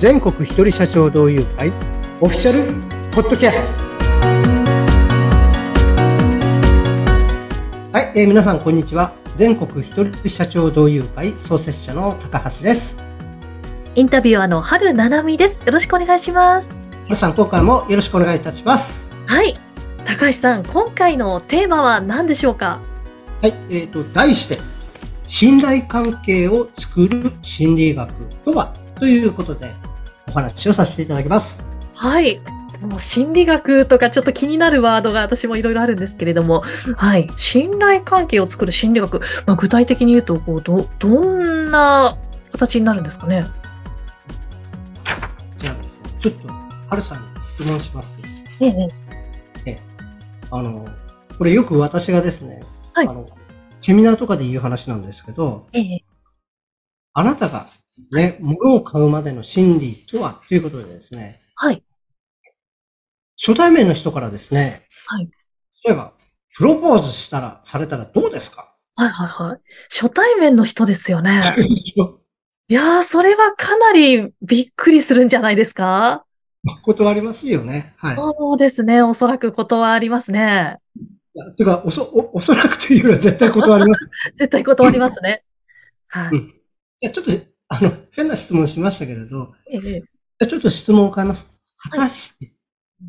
全国一人社長同友会オフィシャルポッドキャストはい、えー皆さんこんにちは全国一人社長同友会創設者の高橋ですインタビュアーの春七海です。よろしくお願いします。皆さん今回もよろしくお願いいたしますはい。高橋さん、今回のテーマは何でしょうか？はい、えーと題して信頼関係を作る心理学とは？ということでお話をさせていただきますはい。もう心理学とかちょっと気になるワードが私もいろいろあるんですけれども、はい。信頼関係を作る心理学、まあ、具体的に言うとこうど、どんな形になるんですかね？じゃあですねちょっと春さんに質問しますええ。あの、これよく私がですね、はいあの、セミナーとかで言う話なんですけど、ええ。あなたがね、物を買うまでの心理とはということでですね、はい。初対面の人からですね、はい。例えば、プロポーズしたら、されたらどうですか？はいはいはい。初対面の人ですよね。いやー、それはかなりびっくりするんじゃないですか？断りますよね。はい。そうですね。おそらく断りますね。てかおそお、おそらくというよりは絶対断ります。絶対断りますね。はい。うんじゃあちょっと、あの、変な質問しましたけれど、ええ、じゃあちょっと質問を変えます。果たして、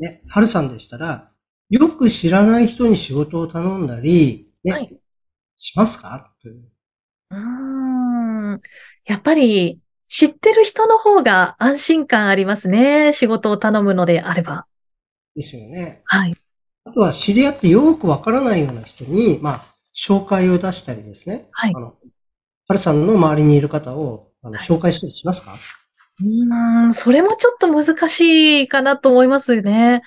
ね、春さんでしたら、よく知らない人に仕事を頼んだり、ね、はいしますか？といううーん。やっぱり、知ってる人の方が安心感ありますね。仕事を頼むのであれば。ですよね。はい。あとは知り合ってよくわからないような人に、まあ、紹介を出したりですね。はいあの、春さんの周りにいる方を、あの、はい紹介したりしますか？うーん。それもちょっと難しいかなと思いますよね。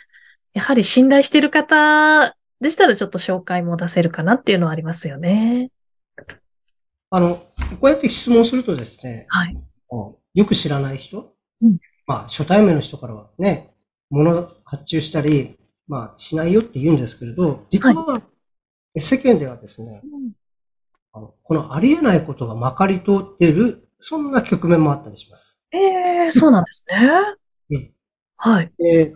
やはり信頼してる方でしたらちょっと紹介も出せるかなっていうのはありますよね。あの、こうやって質問するとですね、はい。うんよく知らない人、うんまあ、初対面の人からはね、物を発注したり、まあ、しないよって言うんですけれど、実は、世間ではですね、あのこのありえないことがまかり通っている、そんな局面もあったりします。ええそうなんですね。うんはい。で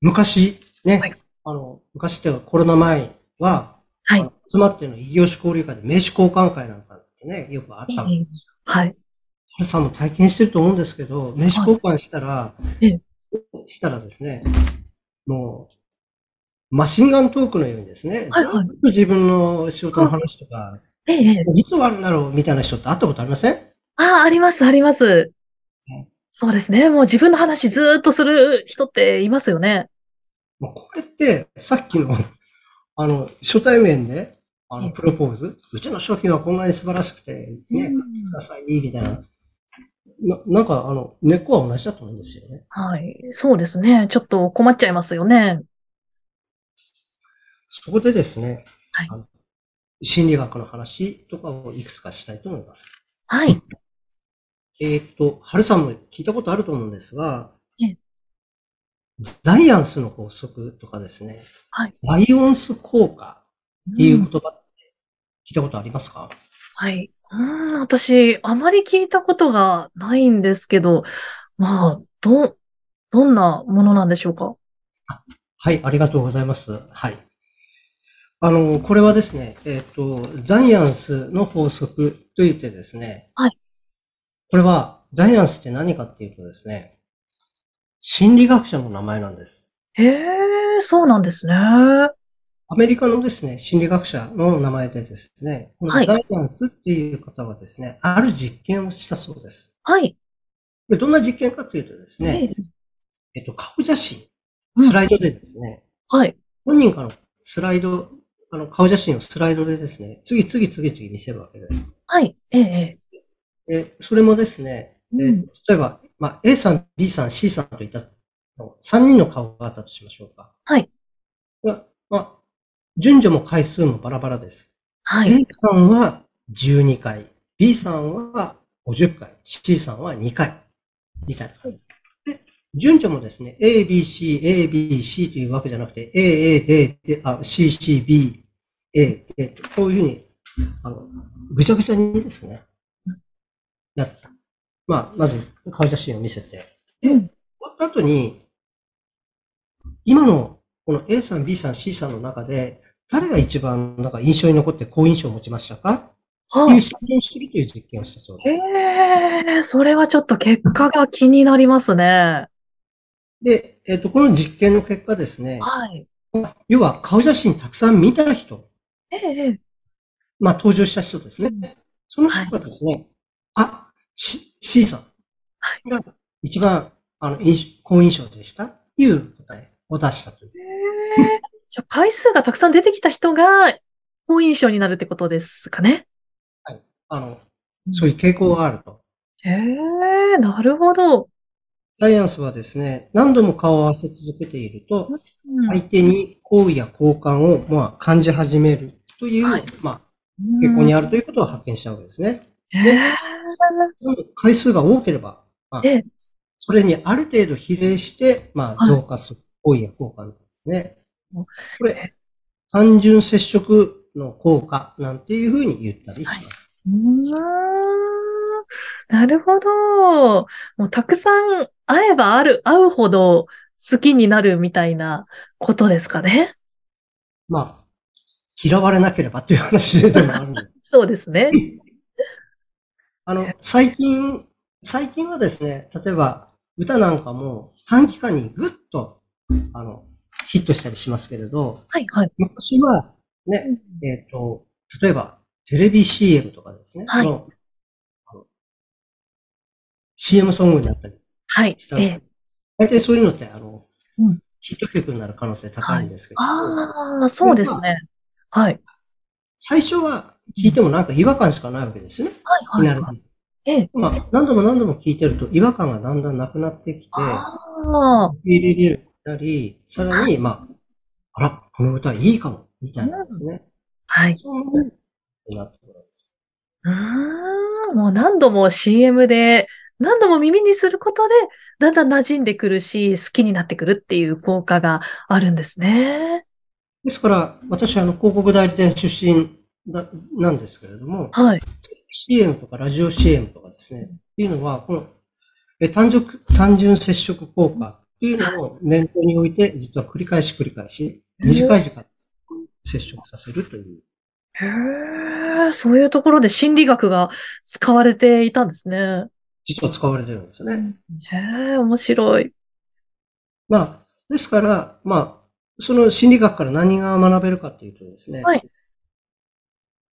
昔、ね、はいあの、昔っていうかコロナ前は、はい集まっての異業種交流会で名刺交換会なんかってね、よくあったんですよ。はい。ハルさんも体験してると思うんですけど、名刺交換したら、ええしたらですね、もう、マシンガントークのようにですね、はいはいずっと自分の仕事の話とか、ええいつ終わるんだろうみたいな人って会ったことありませんああ、あります、あります。そうですね。もう自分の話ずっとする人っていますよね。もうこれって、さっきの、あの、初対面で、あの、プロポーズ、うちの商品はこんなに素晴らしくて、ね、買ってください、みたいな。ななんか、あの、根っこは同じだと思うんですよね。はい。そうですね。ちょっと困っちゃいますよね。そこでですね、はい心理学の話とかをいくつかしたいと思います。はい。えーっと、春さんも聞いたことあると思うんですがええ、ザイアンスの法則とかですね、はい。ザイオンス効果っていううん言葉って聞いたことありますか、はい。うーん、私、あまり聞いたことがないんですけど、まあ、ど、どんなものなんでしょうか？はい、ありがとうございます。はい。あの、これはですね、えーっと、ザイアンスの法則と言ってですね、はい。これは、ザイアンスって何かっていうとですね、心理学者の名前なんです。へえ、そうなんですね。アメリカのですね、心理学者の名前でですね、このはいザイアンスっていう方はですね、ある実験をしたそうです。はい。でどんな実験かというとですえね、ええっと、顔写真、うんスライドでですね、はい。本人からのスライド、あの、顔写真をスライドでですね、次々次々見せるわけです。はい。ええ、で、それもですね、えうん例えば、まあ、A さん、B さん、C さんといった3人の顔があったとしましょうか。はい。まあ、まあ、順序も回数もバラバラです。はい。A さんは12回、B さんは50回、C さんは2回、みたいな。で、順序もですね、A, B, C, A, B, C というわけじゃなくて、A, A, D, D あ C, C, B, A, A と、こういうふうに、あの、ぐちゃぐちゃにですね、やった。まあ、まず顔写真を見せて、うん。終わった後に、今のこの A さん、B さん、C さんの中で、誰が一番なんか印象に残って好印象を持ちましたか？はいいう質問をするという実験をしたそうです。へえ、それはちょっと結果が気になりますね。で、えっ、と、この実験の結果ですね、はい。要は顔写真たくさん見た人、ええ、まあ登場した人ですね。その人がですね、あ、C, C さんが一番あの好印象でしたっていう答えを出したという。へえ。じゃあ回数がたくさん出てきた人が好印象になるってことですかね。あの、そういう傾向があると。へえ、なるほど。サイエンスはですね、何度も顔を合わせ続けていると、うん相手に好意や好感を、まあ、感じ始めるという、はいまあ、傾向にあるということを発見したわけですね。へえ。回数が多ければ、まあええ、それにある程度比例して、まあ、はい増加する好意や好感ですね。うんこれ、単純接触の効果なんていうふうに言ったりします。うーんなるほど。もうたくさん会えばある、会うほど好きになるみたいなことですかね。まあ、嫌われなければという話でもあるんです。そうですね。あの、最近、最近はですね、例えば歌なんかも短期間にぐっと、あの、ヒットしたりしますけれど、はい、はい。昔はね、えっ、と、例えばテレビ CM とかですね、はいの CM ソングになったりはいし。たええ。大体そういうのって、あの、うんヒット曲になる可能性高いんですけど、ああ、そうですね。はい。最初は聞いてもなんか違和感しかないわけですよね。はい、いきなり。はい。ええ。まあ、何度も何度も聞いてると違和感がだんだんなくなってきて、ああ、入れるようになり、さらに、まあ、あら、この歌いいかも、みたいなですね。はい。そうなってくるんです。うーん、もう何度も CM で、何度も耳にすることで、だんだん馴染んでくるし、好きになってくるっていう効果があるんですね。ですから、私はあの広告代理店出身だなんですけれども、はい。CM とかラジオ CM とかですね、っていうのは、このえ単純単純接触効果っていうのを念頭に置いて、実は繰り返し繰り返し、短い時間接触させるという。へえ、そういうところで心理学が使われていたんですね。実は使われてるんですよね。へえ、面白い。まあ、ですから、まあ、その心理学から何が学べるかというとですね、はい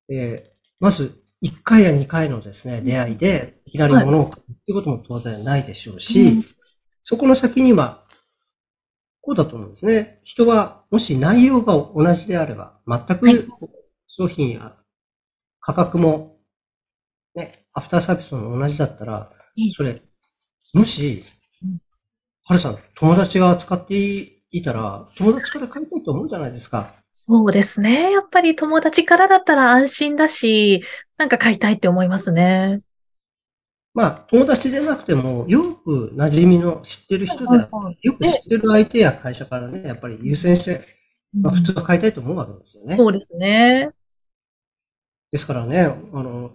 えーまず、1回や2回のですね、出会いで、いきなり物を買うっていうことも当然ないでしょうし、うんそこの先には、こうだと思うんですね。人は、もし内容が同じであれば、全はいく商品や価格も、ね、アフターサービスも同じだったらうん、それ、もしうん、はるさん、友達が使っていたら、友達から買いたいと思うじゃないですか。そうですね。やっぱり友達からだったら安心だし、なんか買いたいって思いますね。まあ、友達でなくても、よく馴染みの知ってる人で、よく知ってる相手や会社からね、やっぱり優先して、まあ、普通は買いたいと思うわけですよね。そうですね。ですからね、あの、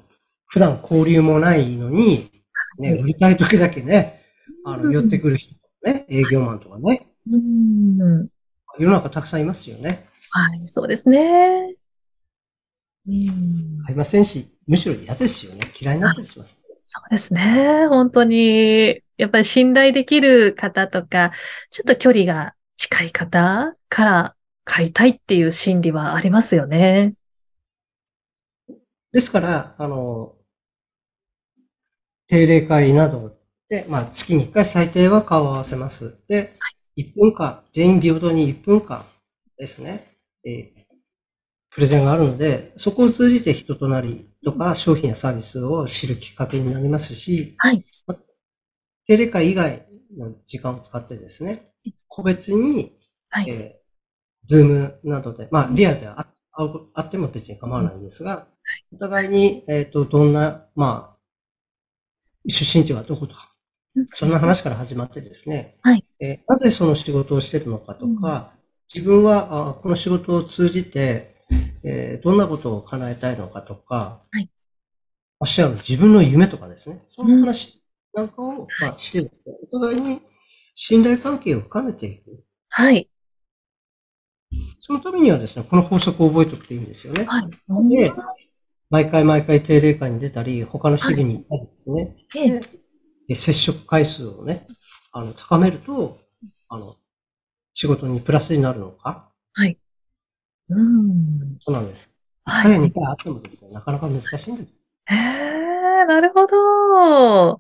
普段交流もないのに、ね、売りたい時だけね、あの、寄ってくる人ね、営業マンとかね、うん。世の中たくさんいますよね。はい、そうですね。うん。買いませんし、むしろ嫌ですよね。嫌いになったりします。そうですね。本当に、やっぱり信頼できる方とか、ちょっと距離が近い方から買いたいっていう心理はありますよね。ですから、あの、定例会などで、まあ、月に1回最低は顔を合わせます。で、1分間、全員平等に1分間ですね、えープレゼンがあるので、そこを通じて人となりとか商品やサービスを知るきっかけになりますし、はいま定例会以外の時間を使ってですね、個別に、はい。えー、ズームなどで、まあ、リアルであ会うあっても別に構わないんですが、お互いに、えっ、と、どんな、まあ、出身地はどことか、そんな話から始まってですね、はい。えーなぜその仕事をしているのかとか、自分はあこの仕事を通じて、えーどんなことを叶えたいのかとか、はい。ましてや自分の夢とかですね、そんな話なんかを、まあ、してですね、お互いに信頼関係を深めていく。はい。そのためにはですね、この法則を覚えておくといいんですよね。はい。で、毎回毎回定例会に出たり、他の市議に行ったりですね、ええで接触回数をね、あの、高めると、あの、仕事にプラスになるのか？うん。そうなんです。1はい回や2回あってもですね、なかなか難しいんです。へえ、なるほど。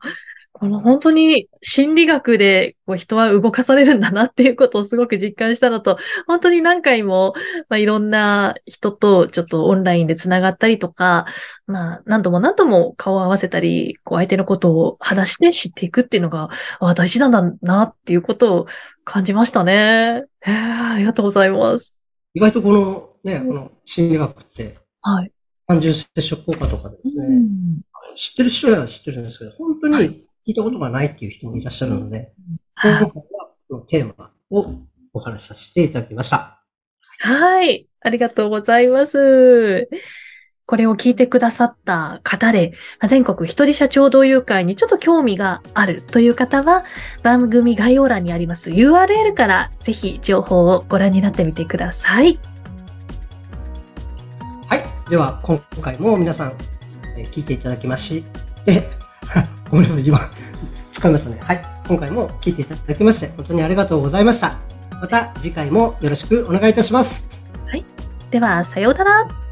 この本当に心理学でこう人は動かされるんだなっていうことをすごく実感したのと、本当に何回も、まあ、いろんな人とちょっとオンラインでつながったりとか、まあ何度も何度も顔を合わせたり、こう相手のことを話して知っていくっていうのが、あ大事なんだなっていうことを感じましたね。へえ、ありがとうございます。意外とこのね、この心理学って、はい。単純接触効果とかですね、うん知ってる人は知ってるんですけど、本当に聞いたことがないっていう人もいらっしゃるので、はい今回はこのテーマをお話しさせていただきました。はい。ありがとうございます。これを聞いてくださった方で、まあ全国一人社長同友会にちょっと興味があるという方は、番組概要欄にあります URL からぜひ情報をご覧になってみてください。はい。では、今回も皆さん、えー聞いていただきまして、ごめんなさい、今、使いましたね。はい。今回も聞いていただきまして、本当にありがとうございました。また次回もよろしくお願いいたします。はいでは、さようなら。